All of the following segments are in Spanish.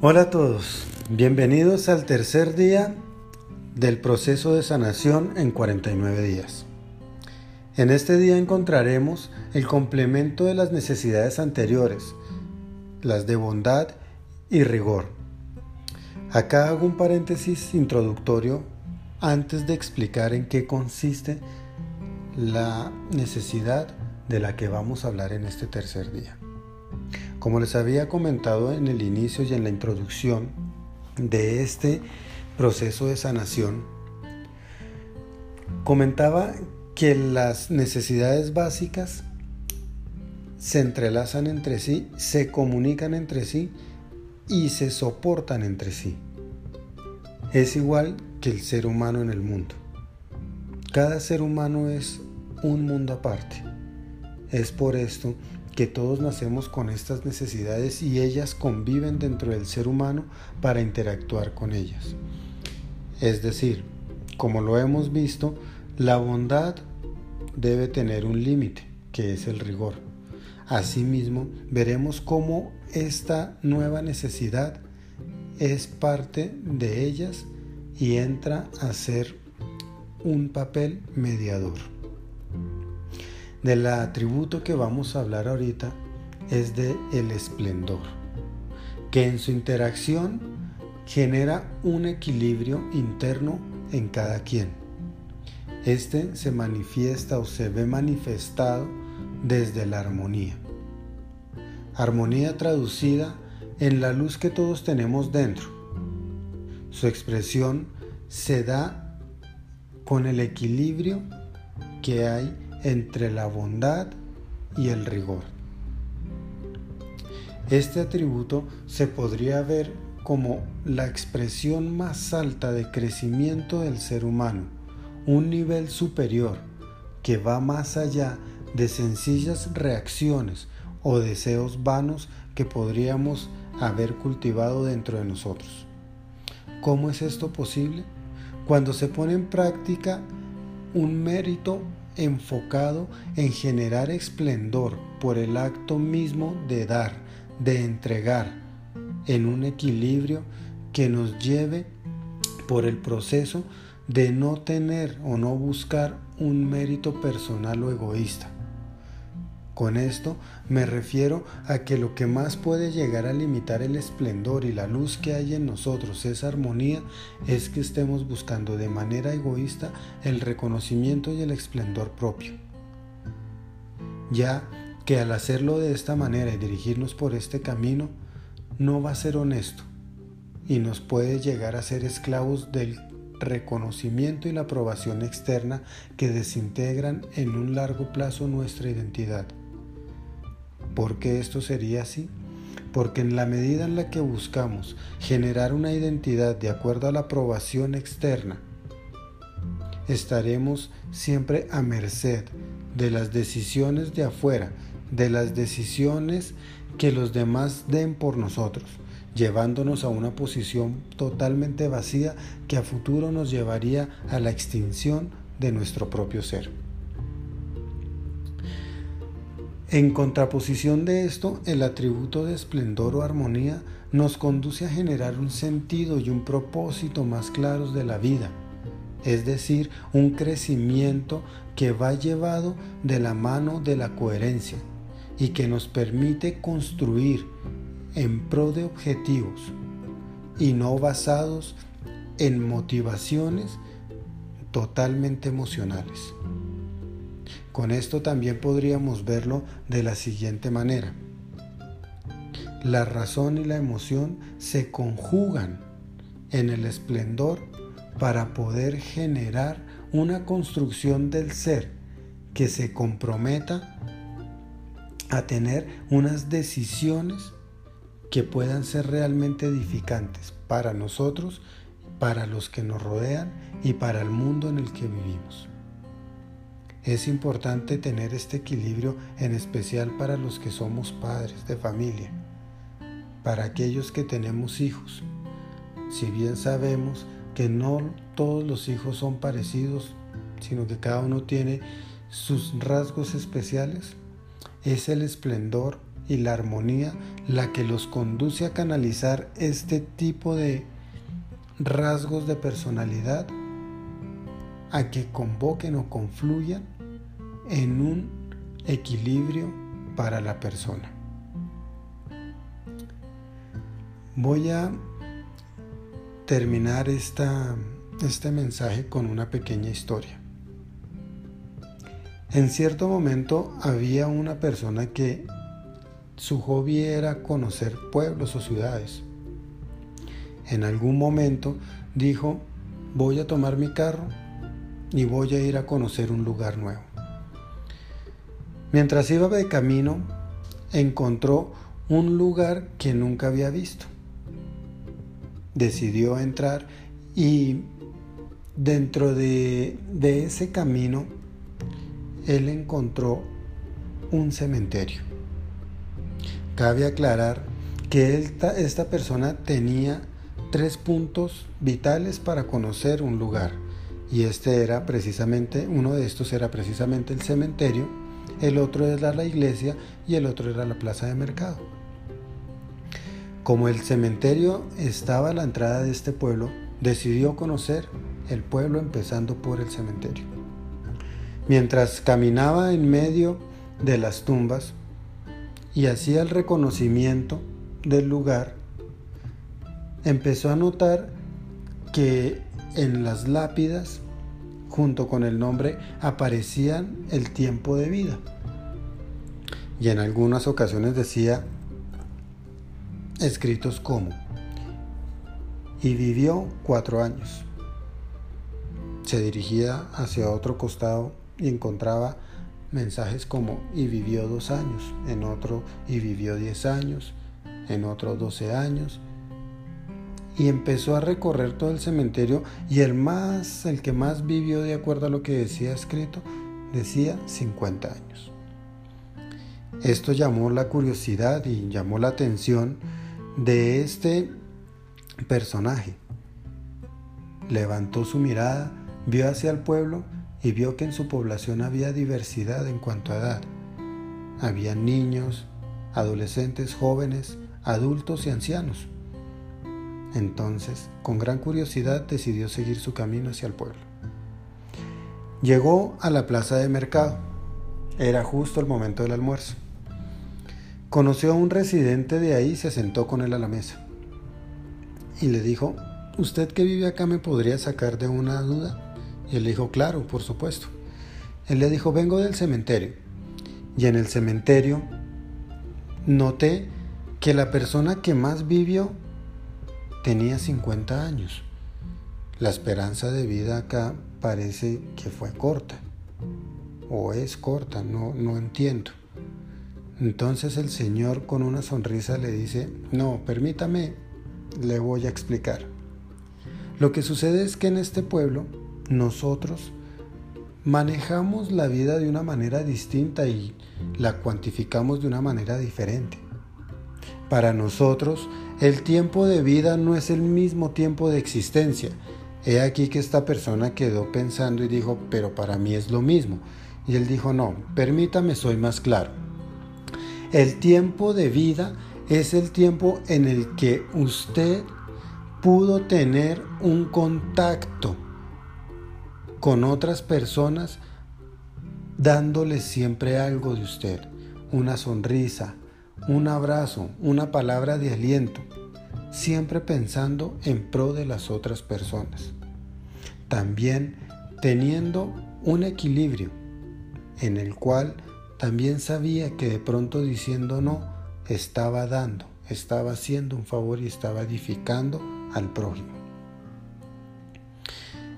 Hola a todos, bienvenidos al tercer día del proceso de sanación en 49 días. En este día encontraremos el complemento de las necesidades anteriores, las de bondad y rigor. Acá hago un paréntesis introductorio antes de explicar en qué consiste la necesidad de la que vamos a hablar en este tercer día. Como les había comentado en el inicio y en la introducción de este proceso de sanación, comentaba que las necesidades básicas se entrelazan entre sí, se comunican entre sí y se soportan entre sí. Es igual que el ser humano en el mundo. Cada ser humano es un mundo aparte. Es por esto que todos nacemos con estas necesidades y ellas conviven dentro del ser humano para interactuar con ellas. Es decir, como lo hemos visto, la bondad debe tener un límite, que es el rigor. Asimismo, veremos cómo esta nueva necesidad es parte de ellas y entra a ser un papel mediador. Del atributo que vamos a hablar ahorita es de el esplendor, que en su interacción genera un equilibrio interno en cada quien. Este se manifiesta o se ve manifestado desde la armonía. Armonía traducida en la luz que todos tenemos dentro. Su expresión se da con el equilibrio que hay entre la bondad y el rigor. Este atributo se podría ver como la expresión más alta de crecimiento del ser humano, un nivel superior que va más allá de sencillas reacciones o deseos vanos que podríamos haber cultivado dentro de nosotros. ¿Cómo es esto posible? Cuando se pone en práctica un mérito enfocado en generar esplendor por el acto mismo de dar, de entregar, en un equilibrio que nos lleve por el proceso de no tener o no buscar un mérito personal o egoísta, con esto me refiero a que lo que más puede llegar a limitar el esplendor y la luz que hay en nosotros, esa armonía, es que estemos buscando de manera egoísta el reconocimiento y el esplendor propio. Ya que al hacerlo de esta manera y dirigirnos por este camino, no va a ser honesto y nos puede llegar a ser esclavos del reconocimiento y la aprobación externa que desintegran en un largo plazo nuestra identidad. ¿Por qué esto sería así? Porque en la medida en la que buscamos generar una identidad de acuerdo a la aprobación externa, estaremos siempre a merced de las decisiones de afuera, de las decisiones que los demás den por nosotros, llevándonos a una posición totalmente vacía que a futuro nos llevaría a la extinción de nuestro propio ser. En contraposición de esto, el atributo de esplendor o armonía nos conduce a generar un sentido y un propósito más claros de la vida, es decir, un crecimiento que va llevado de la mano de la coherencia y que nos permite construir en pro de objetivos y no basados en motivaciones totalmente emocionales. Con esto también podríamos verlo de la siguiente manera. La razón y la emoción se conjugan en el esplendor para poder generar una construcción del ser que se comprometa a tener unas decisiones que puedan ser realmente edificantes para nosotros, para los que nos rodean y para el mundo en el que vivimos. Es importante tener este equilibrio en especial para los que somos padres de familia, para aquellos que tenemos hijos. Si bien sabemos que no todos los hijos son parecidos, sino que cada uno tiene sus rasgos especiales, es el esplendor y la armonía la que los conduce a canalizar este tipo de rasgos de personalidad a que convoquen o confluyan en un equilibrio para la persona. Voy a terminar esta, este mensaje con una pequeña historia. En cierto momento había una persona que su hobby era conocer pueblos o ciudades. En algún momento dijo, voy a tomar mi carro y voy a ir a conocer un lugar nuevo. Mientras iba de camino, encontró un lugar que nunca había visto. Decidió entrar y dentro de, ese camino él encontró un cementerio. Cabe aclarar que esta, persona tenía tres puntos vitales para conocer un lugar y este era precisamente, uno de estos era precisamente el cementerio, el otro era la iglesia y el otro era la plaza de mercado. Como el cementerio estaba a la entrada de este pueblo, decidió conocer el pueblo empezando por el cementerio. Mientras caminaba en medio de las tumbas y hacía el reconocimiento del lugar, empezó a notar que en las lápidas, junto con el nombre, aparecían el tiempo de vida. Y en algunas ocasiones decía escritos como, y vivió cuatro años. Se dirigía hacia otro costado y encontraba mensajes como y vivió dos años, en otro y vivió diez años, en otro doce años. Y empezó a recorrer todo el cementerio y el más, el que más vivió de acuerdo a lo que decía escrito, decía 50 años. Esto llamó la curiosidad y llamó la atención de este personaje. Levantó su mirada, vio hacia el pueblo y vio que en su población había diversidad en cuanto a edad. Había niños, adolescentes, jóvenes, adultos y ancianos. Entonces, con gran curiosidad, decidió seguir su camino hacia el pueblo. Llegó a la plaza de mercado. Era justo el momento del almuerzo. Conoció a un residente de ahí y se sentó con él a la mesa. Y le dijo, ¿usted que vive acá me podría sacar de una duda? Y él dijo, claro, por supuesto. Él le dijo, vengo del cementerio. Y en el cementerio noté que la persona que más vivió tenía 50 años. La esperanza de vida acá parece que fue corta. O es corta, no, no entiendo. Entonces el Señor con una sonrisa le dice, no, permítame, le voy a explicar. Lo que sucede es que en este pueblo nosotros manejamos la vida de una manera distinta y la cuantificamos de una manera diferente. Para nosotros, el tiempo de vida no es el mismo tiempo de existencia. He aquí que esta persona quedó pensando y dijo, pero para mí es lo mismo. Y él dijo, no, permítame, soy más claro. El tiempo de vida es el tiempo en el que usted pudo tener un contacto con otras personas dándoles siempre algo de usted, una sonrisa, un abrazo, una palabra de aliento, siempre pensando en pro de las otras personas. También teniendo un equilibrio en el cual también sabía que de pronto diciendo no, estaba dando, estaba haciendo un favor y estaba edificando al prójimo.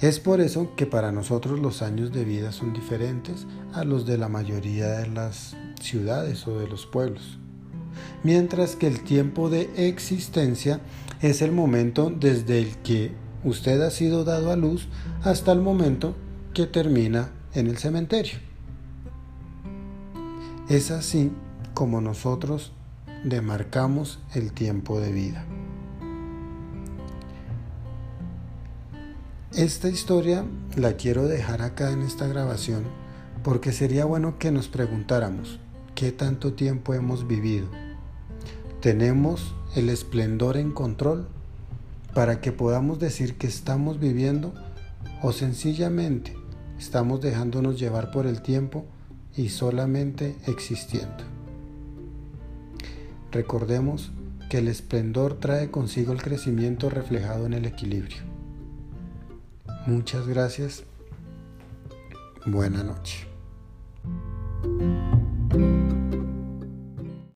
Es por eso que para nosotros los años de vida son diferentes a los de la mayoría de las ciudades o de los pueblos. Mientras que el tiempo de existencia es el momento desde el que usted ha sido dado a luz hasta el momento que termina en el cementerio. Es así como nosotros demarcamos el tiempo de vida. Esta historia la quiero dejar acá en esta grabación porque sería bueno que nos preguntáramos, qué tanto tiempo hemos vivido. Tenemos el esplendor en control para que podamos decir que estamos viviendo o sencillamente estamos dejándonos llevar por el tiempo y solamente existiendo. Recordemos que el esplendor trae consigo el crecimiento reflejado en el equilibrio. Muchas gracias. Buena noche.